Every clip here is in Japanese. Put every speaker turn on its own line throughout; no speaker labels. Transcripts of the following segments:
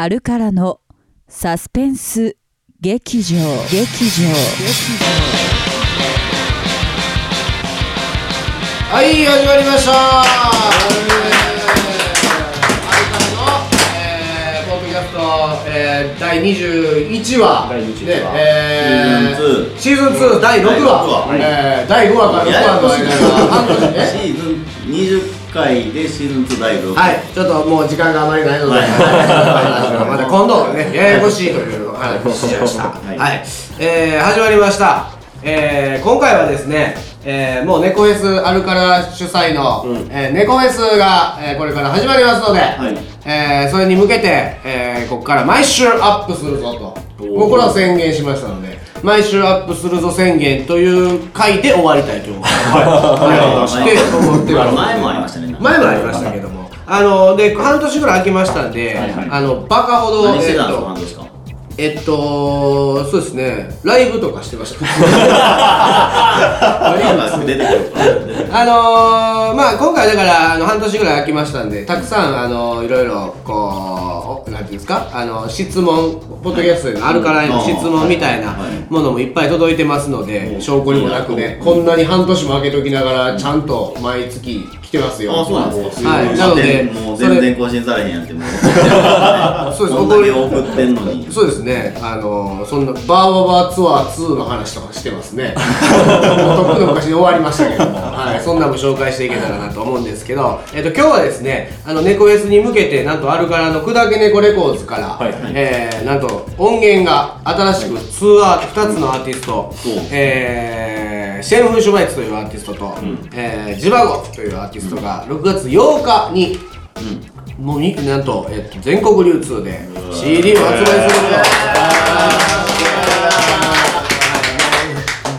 アルカラのサスペンス劇場劇場
はい始まりました。アルカラの、えー、ポッドキャスト、えー、第21話
第21
ね
話。
えー、シーズン2第6話
第六話。はい
えー、第5話から6話の間が半年ね
シーズン20回でシーズン2第6
はい、ちょっともう時間があまりないので、
はい。
また今度ね、ややこしいという話をしました。は、
はい。い
えー、始まりました。えー、今回はですね、えー、もう猫フェスあるから主催の、えー、猫フェスが、えー、これから始まりますので、
い。
えー、それに向けて、えー、ここから毎週アップするぞと、もうこれは宣言しましたので、毎週アップするぞ宣言という回で終わりたいと思います。はい、
はい。
して思ってます。
前もありましたね。
前もありましたけども、あので半年ぐらい空きましたんで、
はいはい。
あのバカほど
何してたんですか
えっとえっとそうですね。ライブとかしてました。あのー、まあ今回だからあの半年ぐらい空きましたんでたくさんあのいろいろこうおなんていうんですか？あの質問ポッドキャストでのアルカライの質問みたいな
はい。
ものもいっぱい届いてますので、
うん
証拠にもなくねこんなに半年も空けときながらちゃんと毎月来てますよ。
あそうなんですか。
はい。なので
もう全然更新されへんやんってもう。
そうです。
こんだけ送ってんのに。
そうですね、あのそんなバーババツアー2の話とかしてますね。も うとっくの昔に終わりましたけども、はい、そんなのも紹介していけたらなと思うんですけど、えっと今日はですね、あの猫フェスに向けてなんとアルカラの砕け猫レコーズから、
はい。
えーなんと音源が新しく2アート2つのアーティスト、
そう。
えーシェンフン・シュバイツというアーティストと、えージバゴというアーティストが6月8日にもうになんと、えっと、全国流通で CD を発売すると。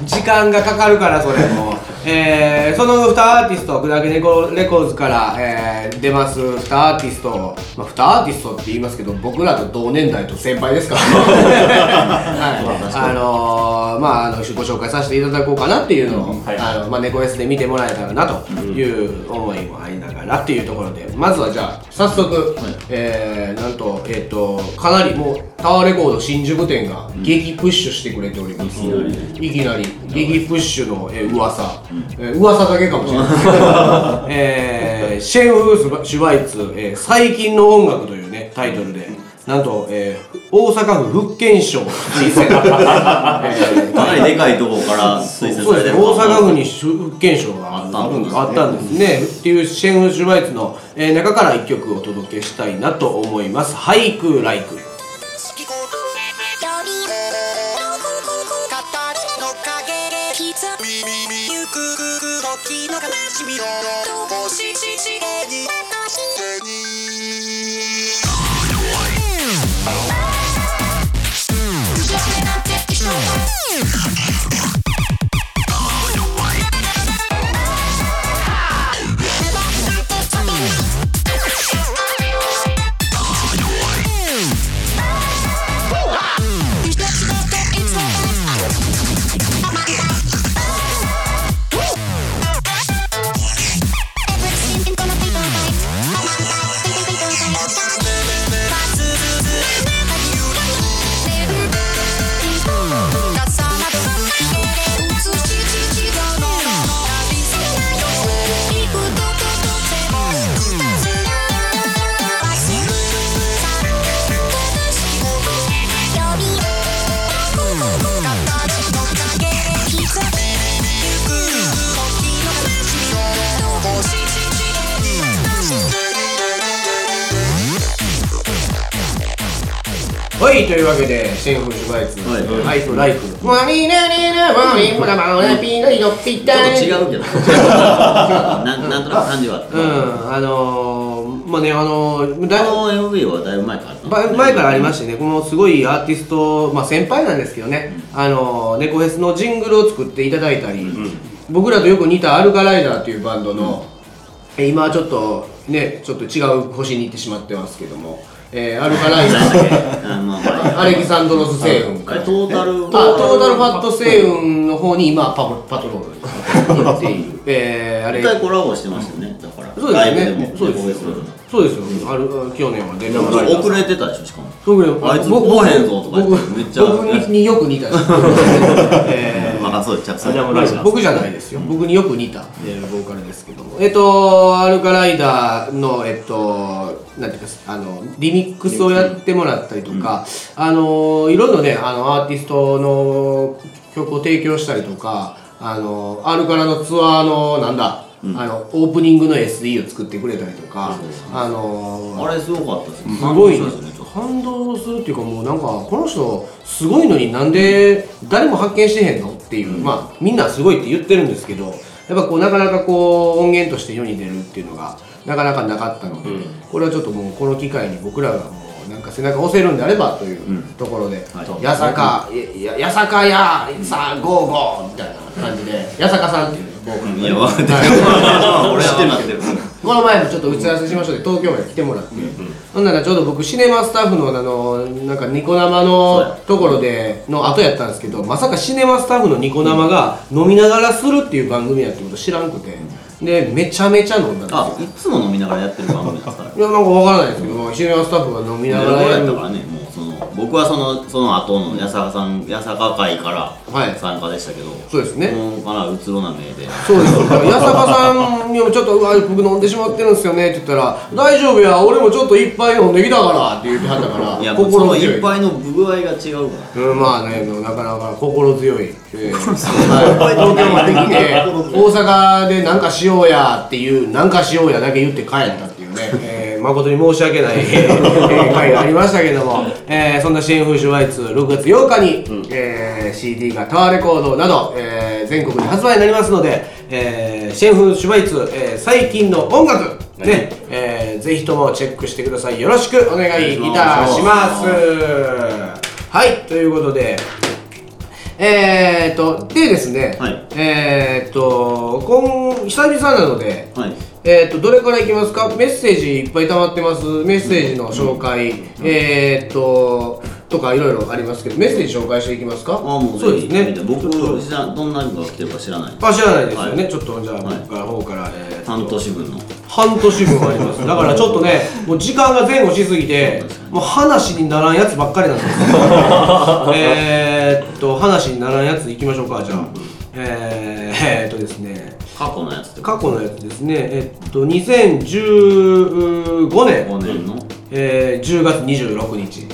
時間がかかるからそれも、えー、その2アーティスト砕け猫レコーズから、えー出ます2アーティスト、まあ、2アーティストって言いますけど僕らと同年代と先輩ですから。ね、はい、あのー、まああのご紹介させていただこうかなっていうのを、
はい。
あのまあ、猫 S で見てもらえたらなという思いもありながらっていうところで。まずはじゃあ早速、えーなんと,、えー、とかなりもうタワーレコード新宿店が激プッシュしてくれております、いきなり。激プッシュの、えー噂、えー噂だけかもしれない。えーシェンフース・シュバイツ、えー最近の音楽」というねタイトルで。なんと、えー大阪府福建省。推薦、えー
かなりでかいところから推薦されてる
大阪府に福建省があ
あったんですね。
あったんですね。っていうシェンフ・シュバイツの、えー中から一曲お届けしたいなと思います「俳句ライク」
時の悲しみを残ししに。
はい。というわけでシェンフ・シュバイツ
はい「
俳句ライク」「マリナリナマリムラマラピナリドピタ
ちょっと違うけどなんなんとなく感じはあった
うんあのー、まあねあのー、だ
この MV はだいぶ前からあった
ば前からありましてねこのすごいアーティスト、まあ、先輩なんですけどね、あの猫フェスのジングルを作っていただいたり、僕らとよく似たアルカライダーというバンドの、え今はちょっとねちょっと違う星に行ってしまってますけども、えーアルカライダ
何だっけ
ー
あまあまあ
アレキサンドロス星雲。
あれトータル
あトータルファット星雲の方に今パパトロール。に行っている、えーあれ。
一回コラボしてましたよね。だから。
そうですね。そうです。そうですよ、ある去年は出
遅れてたでしょしかも。
僕
あいつ来へんぞとか言って
僕
めっちゃ
僕によく似た。人 えー
まあそうです着
じゃあもう。ライダー
僕じゃないですよ、僕によく似た、えーボーカルですけども。えっとアルカライダーのえっとなんていうかあのリミックスをやってもらったりとか、あのいろんなねあのアーティストの曲を提供したりとかあのアルカラのツアーのなんだ、あのオープニングの SE を作ってくれたりとか、あの
あれすごかったですね。
すごい
感動しましたねちょっと。
感動するっていうかもうなんかこの人すごいのになんで誰も発見してへんのっていう、まあみんなすごいって言ってるんですけどやっぱこうなかなかこう音源として世に出るっていうのがなかなかなかったので、これはちょっともうこの機会に僕らがもうなんか背中押せるんであればというところで
はい「
やさかいややさかやさあゴーゴー」みたいな感じでやさかさんっていう
いや分か ってる俺は分かってる
この前もちょっと打ち合わせしましょうで東京まで来てもらって、ほんならちょうど僕シネマスタッフのあのなんかニコ生のところでの後やったんですけどまさかシネマスタッフのニコ生が飲みながらするっていう番組やってこと知らんくて。でめちゃめちゃ飲んだんですよ。
あいつも飲みながらやってる番組なんですから
いやなんかわからないですけどシネマスタッフが飲みながらや
ったからね僕はそのその後の八坂さん八坂会から
はい。
参加でしたけど、
そうですね。
かなうつろな目で。
そうです八坂さんにもちょっと「うわ僕飲んでしまってるんですよね」って言ったら「大丈夫や俺もちょっと一杯飲んできたから」って言ってはったから
いや
心強い。
一杯の具合が違うから。
うん、まあね、なかなか心強い。えーはい。東京まで来て、大阪でなんかしようやっていう、なんかしようやだけ言って帰ったっていうね、えー誠に申し訳ない、えー回がありましたけども、えーそんなシェーンフーシュワイツ6月8日に、えー CD がタワーレコードなど、えー全国に発売になりますので、えーシェーンフーシュワイツ、えー最近の音楽、ね、えーぜひともチェックしてください。よろしくお願いいたします。はい、ということで、えー、っと、でですね、
はい
えー、っと、今、久々なので、
はい
えー、っと、どれからいきますか？メッセージいっぱい溜まってます。メッセージの紹介、えー、っと、とかいろいろありますけど、メッセージ紹介していきますか？
あもう
そうですね。
僕
ちょっと
知らどんなのが来てるか知らない
あ、知らないですよね。
はい。
ちょっと、じゃあ、
はい
僕の方から、えー
半年分の。
半年分あります。だからちょっとねもう時間が前後しすぎてもう話にならんやつばっかりなんですよ。えーっと話にならんやついきましょうかじゃあえー、えとですね。
過去のやつって
過去のやつですね。えっと2015
5
年、
年の？
えー、10月26日。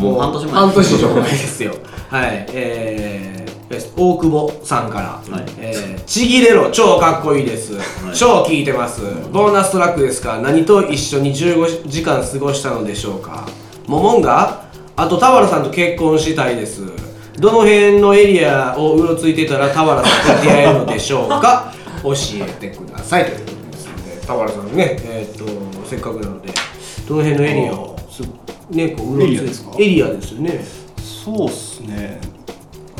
もう半年前。
半年以上前ですよ。はい。えー、大久保さんから、
はい。
えーちぎれろ超かっこいいです、
い。
超聞いてます。ボーナストラックですか？何と一緒に15時間過ごしたのでしょうか？モモンガ？あと田原さんと結婚したいですどの辺のエリアをうろついてたら田原さんと出会えるのでしょうか？教えてくださいということですので田原さんねえーっとせっかくなのでどの辺のエリアをすねこううろつい
エリアですか？
エリアですよね。
そうっすね。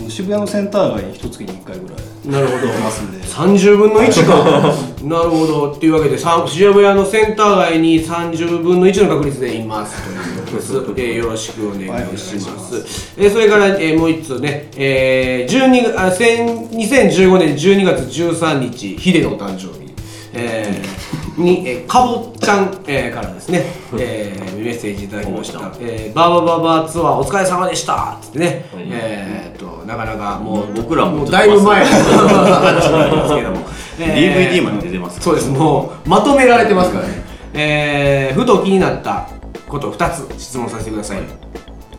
渋谷のセンター街に一月に1回ぐらい
なるほど。
いますんで。
30分の1か。なるほど。っていうわけでさ渋谷のセンター街に30分の1の確率でいます。とい。うことです、えーよろしくお願いします、えーそれから、えーもう1つね、えー、12あ千2015年12月13日ヒデのお誕生日。えーに、えー、かぼちゃん、えーからですね、えーメッセージいただきました。
かぼちゃん「
えー、バーバババツアーお疲れ様でした」っつってね、えーっとなかなかもう
僕らも
もうだいぶ前。の話になりますけども、
DVD まで出てます
そうです。もうまとめられてますからね、えーふと気になったこと2つ質問させてください、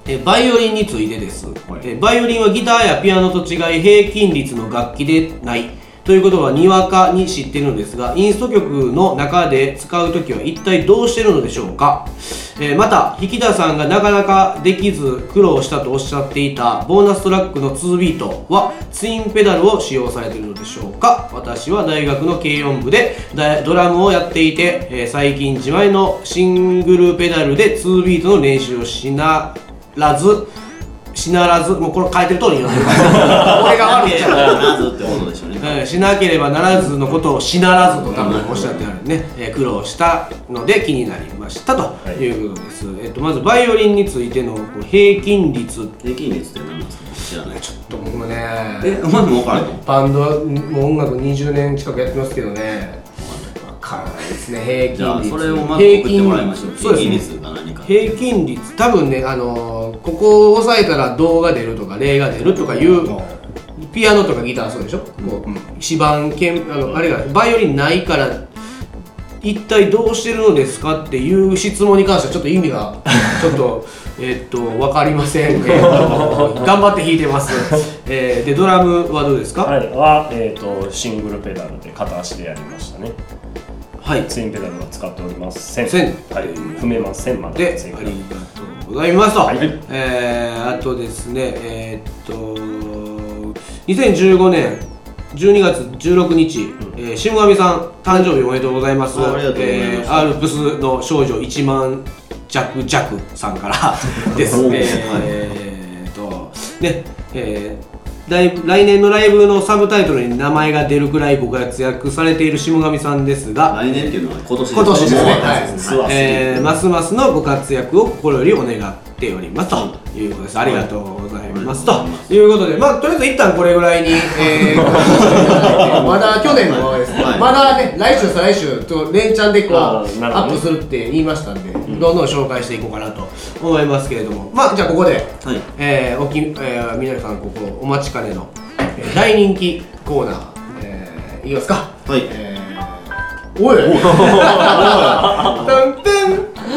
えーバイオリンについてです、えーバイオリンはギターやピアノと違い平均率の楽器でないということはにわかに知っているのですがインスト曲の中で使う時は一体どうしてるのでしょうか、えーまた引田さんがなかなかできず苦労したとおっしゃっていたボーナストラックの2ビートはツインペダルを使用されているのでしょうか？私は大学の軽音部でドラムをやっていて、えー最近自前のシングルペダルで2ビートの練習をしならずしならずもうこれ書いてる通りに読んでる。俺が悪いっちゃう
なずってことでしょうね。
えーしなければならずのことをしならずと多分おっしゃってあるね、えー苦労したので気になりましたということです、えっとまずバイオリンについての平均率。
平均率って何ですか？知らない
ちょっと僕もね
えお前も分からへんの？
バンドはもう音楽20年近くやってますけどねからないですね平
じゃあ
均率
それをまず送ってもらいましょう。平均率。か何か。
平均率。多分ねあのーここを押さえたら銅が出るとか霊が出るとかいうピアノとかギターそうでしょ、こう指板鍵あのあれがバイオリンないから一体どうしてるのですかっていう質問に関してはちょっと意味が ちょっとえっと分かりません、えっと頑張って弾いてます、えーでドラムはどうですか？
はい、は、えー、とシングルペダルで片足でやりましたね。
はい。
ツインペダルは使っております。線。
線
はい、踏めませんま
で、ありがとうございますと、
はい。
えーあとですね、えーっと、2015年12月16日、えー、下上さん、誕生日おめでとうございます。
あありがとうございます。
えーアルプスの少女1万弱弱さんからです。
おー。
えーっと、ね、えー来年のライブのサブタイトルに名前が出るくらいご活躍されている下上さんですが、
来年っていうのは今年
今年ですね、はい。えーますますのご活躍を心よりお願っておりますということです。ありがとうございますとい。うことで、まあとりあえず一旦これぐらいに、えー、まだ去年のままです、
はい。
まだね来週再来週と連チャンでこうアップするって言いましたんで、どんどん紹介していこうかなと思いますけれども、まあじゃあここで、
はい。
えー、おき、えー、皆さんここお待ちかねの、えー大人気コーナー、えー、いきますか。
はい。
えー、おい。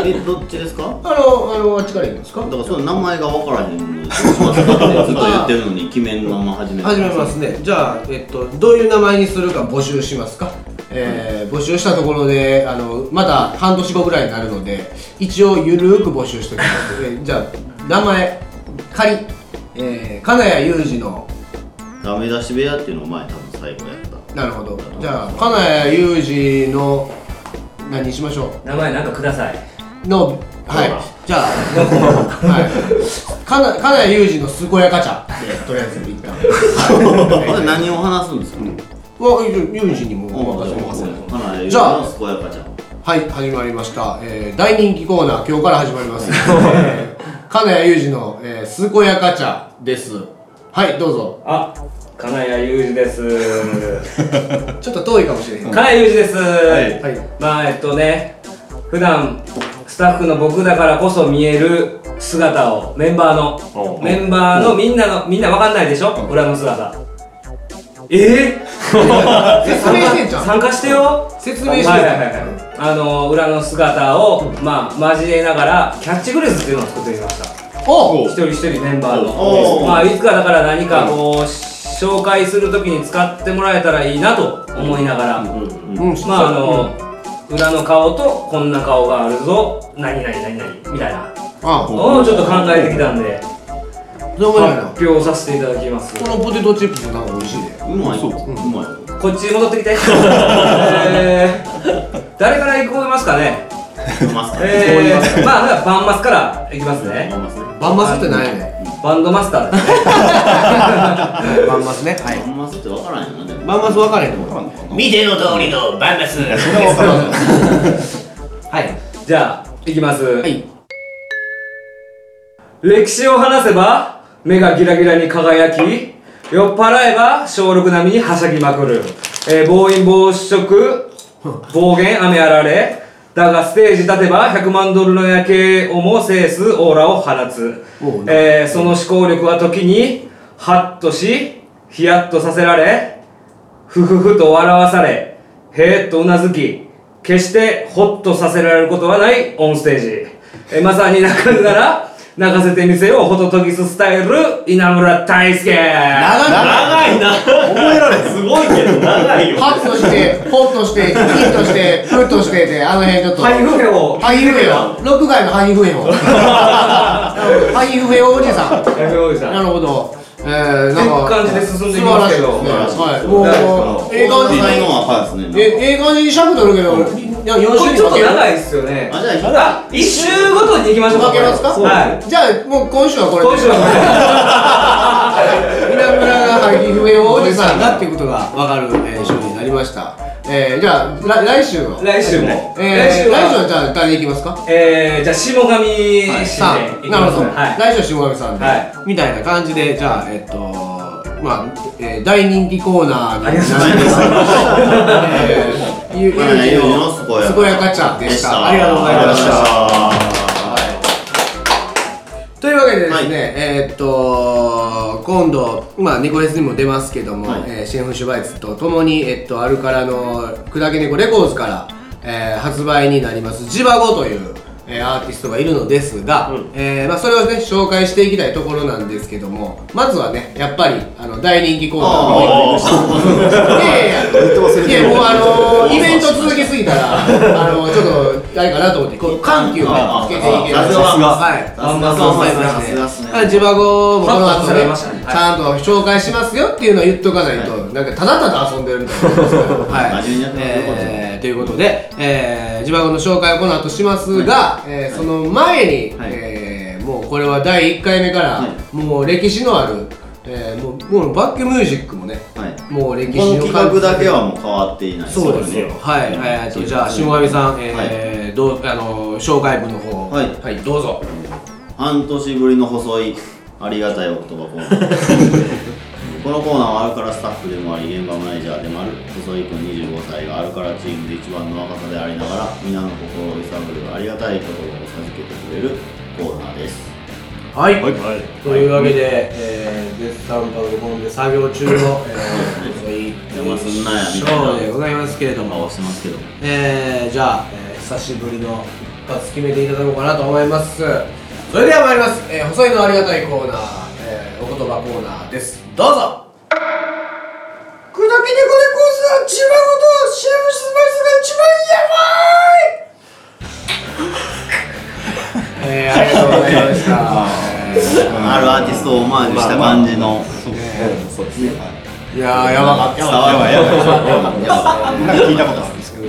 えどっちですか？
あの、あの、あっちからいいんですか。
だからその名前が分からへんので ずっと言ってるのに決めんまま始め
始めますね。じゃあ、えっと、どういう名前にするか募集しますかえー、募集したところで、あの、まだ半年後ぐらいになるので、一応ゆるーく募集しておきます。えーじゃあ、名前、仮、えー、金谷裕二の、
ダメ出し部屋っていうのを前多分最後やった。
なるほど。じゃあ、金谷裕二の、何にしましょう？
名前なんかください。
の、はい、じゃあ、はい、金谷裕二の健やか茶。で、とりあえず一旦。
これ何を話すんですか？
は、裕二にもお任せします。
じ
じゃあ
あ健やかちゃん
はい、始まりました。えー、大人気コーナー、今日から始まります。えー、金谷裕二の、えー、健やか茶です。はい、どうぞ。
あ金谷裕二です
ちょっと遠いかもしれへん。
金谷裕二です、
はい。
まあえっとね普段スタッフの僕だからこそ見える姿をメンバーの
お
メンバーのみんなのみんなわかんないでしょ？裏の姿え
説明してんじゃ
ー、
ん。
参加してよ。
説明して
はいはいはいはい。あの裏の姿をまあ交えながらキャッチフレーズっていうのを作ってみました。
お
一人一人メンバー
お
のまあいつかだから何かこう紹介するときに使ってもらえたらいいなと思いながら。
うん、
まああの裏の顔とこんな顔があるぞ。何々何々みたいな。
あ、
のをちょっと考えてきたんで
どうも。
発表させていただきます
このポテトチップスなんか美味しいで。
うまいうまい
こっちに戻ってきて えー、誰から行こいますかね？えー、まあまあバンマスからいきますね
バンマスって何やね
バンドマスターですね
ん。バンマスね。はい。
ますって分からんよなでも
バンマス分かれへんと思う。
見ての通りのバンマス
はい。
じゃあいきます、
はい。
歴史を話せば目がギラギラに輝き酔っ払えば小6並みにはしゃぎまくる、えー暴飲暴食暴言雨あられだがステージ立てば100万ドルの夜景をも制すオーラを放つ。えーその思考力は時にハッとしヒヤッとさせられふふふと笑わされへーっとうなずき決してホッとさせられることはないオンステージ。えまさに泣くなら泣かせてみせようホトトギススタイル稲村大輔
長い
長いな覚えられすごいけど長いよ
ハッとして、ホッとして、ヒッとして、フッとしてで、あの辺ちょっと。
ハイフヘを
ハイフェオ。ロック街のハイフェオ。ハイフェオ おじさん。
ハイフヘおじさ
なんるほど。えー、なんか。
感じで進んでいきますけど
素晴らしいですねはい。もう、ええ、ええ感じに尺取るけど、いや、4
これちょっと。長いっすよね。
あじゃあ
あ一週ごとに行きましょうか
分けますか？
はい。
じゃあ、もう今週はこれで。
今週は
稲村がハイフェオおじさんだっていうことが分かる、えー、章になりました。えー、じゃあ、来来週は？
これ来週も。
えー、
来週
来週は
は
じゃあ誰いきますか？
えーじゃあ下上氏
さ
でいき
あ、なるほど。来週は下上さんで、
はい。
みたいな感じで、じゃあ、えっと、まあ、えー大人気コーナーになり
ありがとうござい
ます。ゆゆうじ
はいゆうじの
の
健や。か
ちゃんでし
でした。
た。ありがとうございました。
は
というわけでですね、
はい。
えーっと今度、まあ、ニコレスにも出ますけども、
はい。
えーシェンフ・シュバイツとともに、えっと、アルカラの砕け猫レコーズから、えー発売になります。ジバゴという、えーアーティストがいるのですが、えーまあ、それをね紹介していきたいところなんですけどもまずはねやっぱりあの大人気コーナーの いやいもうあのー イベント続きすぎたらあのちょっとあれかなと思ってこう緩急をねつけていける
さすが。
はい。
さすが。さすがっすね。
あジバゴもこの後
さ
ね
ね
ちゃんと紹介しますよっていうのを言っとかないと、なんかただただ遊んでるみたいな。はい。
真面目にやってますよ
ということで、えー、ジバゴの紹介をこの後しますが、えーその前に、
はい。
えーもうこれは第1回目から、
は
もう歴史のある、えーもうもうバックミュージックもね
はい。
もう歴史
この
の
企画だけはもう変わっていない
そうですよ。はい、えーと、じゃあ、下上さん、えーどう、あの、紹介文の方。
はい。
はい、どうぞ。
半年ぶりの細いありがたいお言葉コーナーこのコーナーはアルカラスタッフでもあり現場マネージャーでもある細井君25歳がアルカラチームで一番の若さでありながら皆の心を揺さぶるありがたい言葉を授けてくれるコーナーです
はい。というわけで、えー、絶賛パソコンで作業中の、えー、細い
邪魔すんなやみ
シ
たい
ーでございますけれども
顔、してますけど
えー、じゃあ、えー、久しぶりの一発決めていただこうかなと思います。それでは参ります。えー、細いのありがたいコーナー、お言葉コーナーです。どうぞ。砕き猫でコースは千葉ごとシェフスパイスが一番やばい。えー、ありがとうございました。え
あるアーティストをオマージュした感じの。
そうですね。
ー、いやー、やばかった。
やばいやばいやばい。
なんか聞いたことあるんですけど。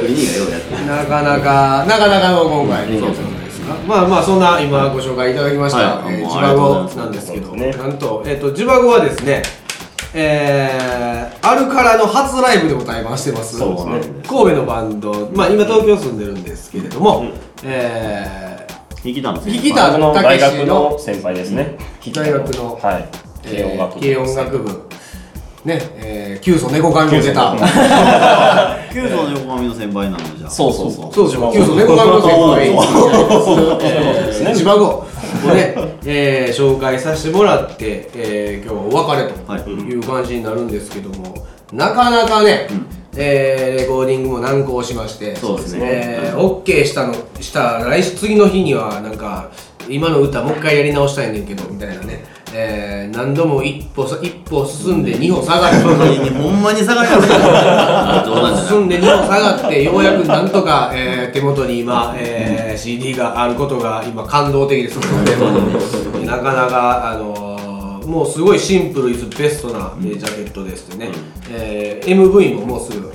クリニー。がようやってる。
なかなか、なかなかの今回まあまあ、そんな今ご紹介いただきました、
はい。
えージバゴなんですけど、
ね。
なんと、えっ、と、ジバゴはですね、えー、アルカラの初ライブでも対バンしてます。
ね
神戸のバンド、まあ今東京住んでるんですけれども、え
引きたの
引きた
僕の
たけし
大学
の
の先輩ですね。
大学の
はい。
ー、
軽音楽部。
軽音楽部、ね、えー、キュウソ猫髪も出た。
九条の横髪の先輩なのじゃあ。
そうそうそう。
そうそう、キュウソ猫髪の先輩、えー、
ね
千葉号を。ね、えー、紹介させてもらって、えー、今日はお別れ
はい。
という感じになるんですけども、なかなかね、えーレコーディングも難航しまして、
そうですね。
えー、OK したのした来週次の日にはなんか今の歌もう一回やり直したいねんけどみたいなね、えー、何度も一歩さ一歩進んで二歩下がる。
ほんまにほんまに下がりますね冗談じゃない
進んで2歩下がってようやくなんとか、えー手元に今、えー CD があることが今感動的ですのでなかなか、あのーもうすごいシンプルイズベストな、えージャケットでしてね、えー MV ももうすぐ、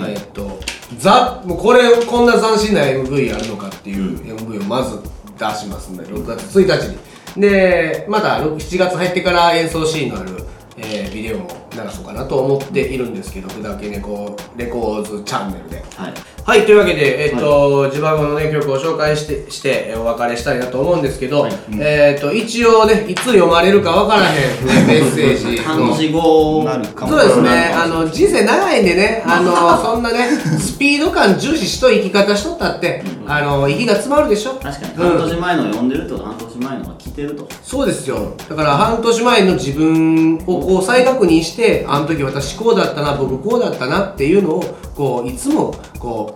えーっとザもうこれこんな斬新な MV あるのかっていう MV をまず出しますんで6月1日にでまた6 7月入ってから演奏シーンのあるえービデオも流そうかなと思っているんですけど、砕け猫レコーズチャンネルで。
はい
はい、というわけで、えっ、と、自分のね、曲を紹介して、して、えーお別れしたいなと思うんですけど、えっ、と、一応ね、いつ読まれるかわからへん、ね、メッセージ。の。
半年後
なるかも。
そうですね、あの人生長いんでね、あのそんなね、スピード感重視しと生き方しとったって、あの息が詰まるでしょ？
確かに。
うん。
半年前の読んでるってことは半年前のが来てると。
そうですよ。だから半年前の自分をこう再確認してあの時私こうだったな僕こうだったなっていうのをこういつもこう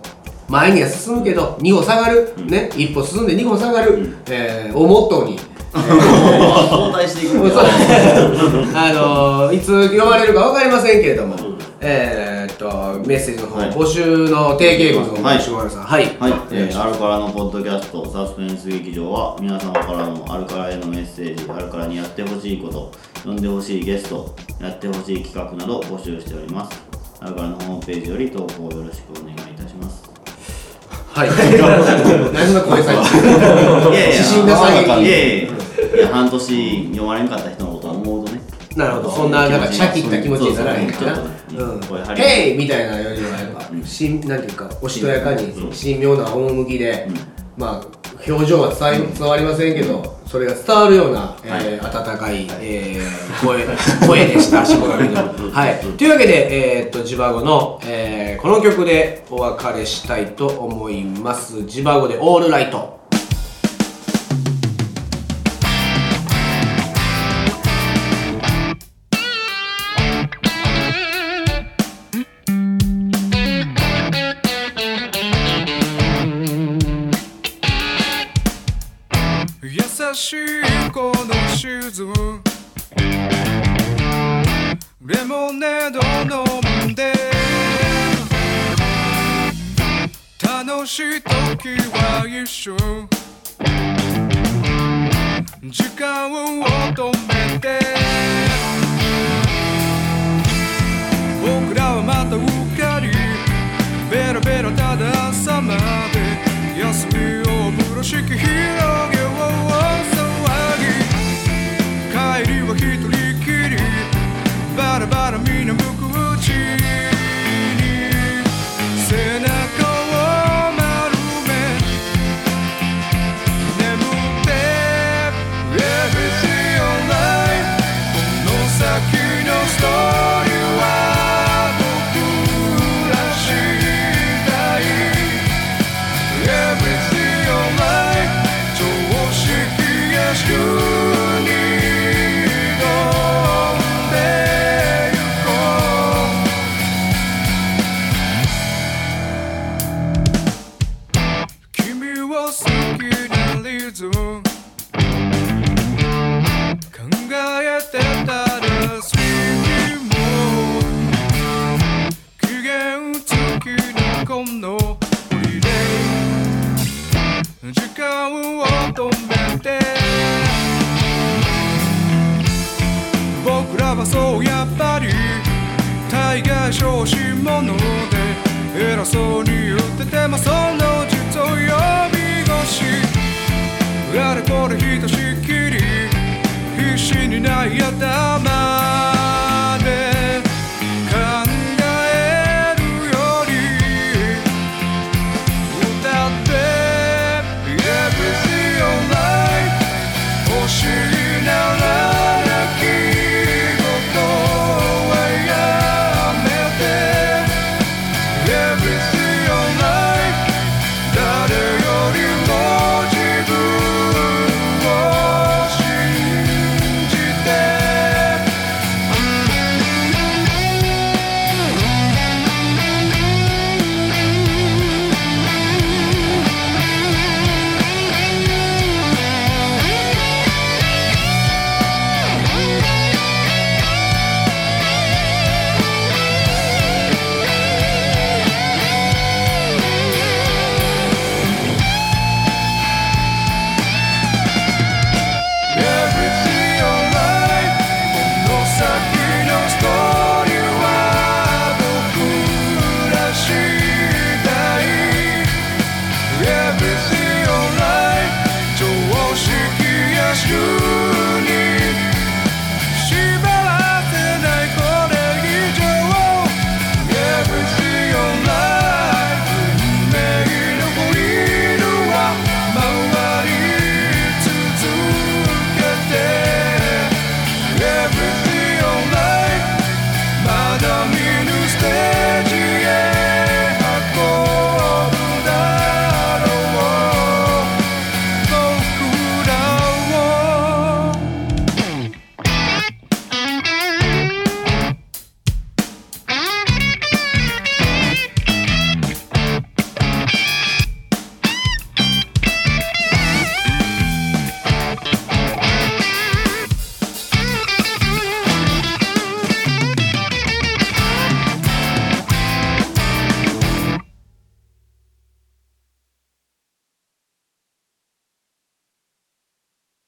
前には進むけど2歩下がる、ね。一歩進んで2歩下がる、えーをモットーに。
交代していく
あのーいつ読まれるか分かりませんけれども、えーっとメッセージの方、
はい。
募集の定型文を
はい。
下村さん。はい、
はい、
お願い
えーアルカラのポッドキャストサスペンス劇場は皆様からのアルカラへのメッセージアルカラにやってほしいこと呼んでほしいゲストやってほしい企画など募集しております。アルカラのホームページより投稿よろしくお願いいたします
はい。何の声さ
いやいや。
指針なさげ
いやいや。いや半年読まれんかった人のことを思うとね。
なるほど、そんななんかシャキった気持ちにならへんかな。
そう
ん。ヘイみたいなよりはやっぱ、しんなんていうか、おしとやかに神妙な趣で、まあ、表情は伝わりませんけどそれが伝わるような、えー温かい、えー声 声でしたしこがみの。はい。というわけでえーっとジバゴの、えーこの曲でお別れしたいと思います。ジバゴで「オールライト」
し時は一緒。時間を止めて。僕らはまたうっかりベラベラただ朝まで休みを風呂敷広げよう騒ぎ帰りは一人きり。バラバラれこれひとしきり必死にないたま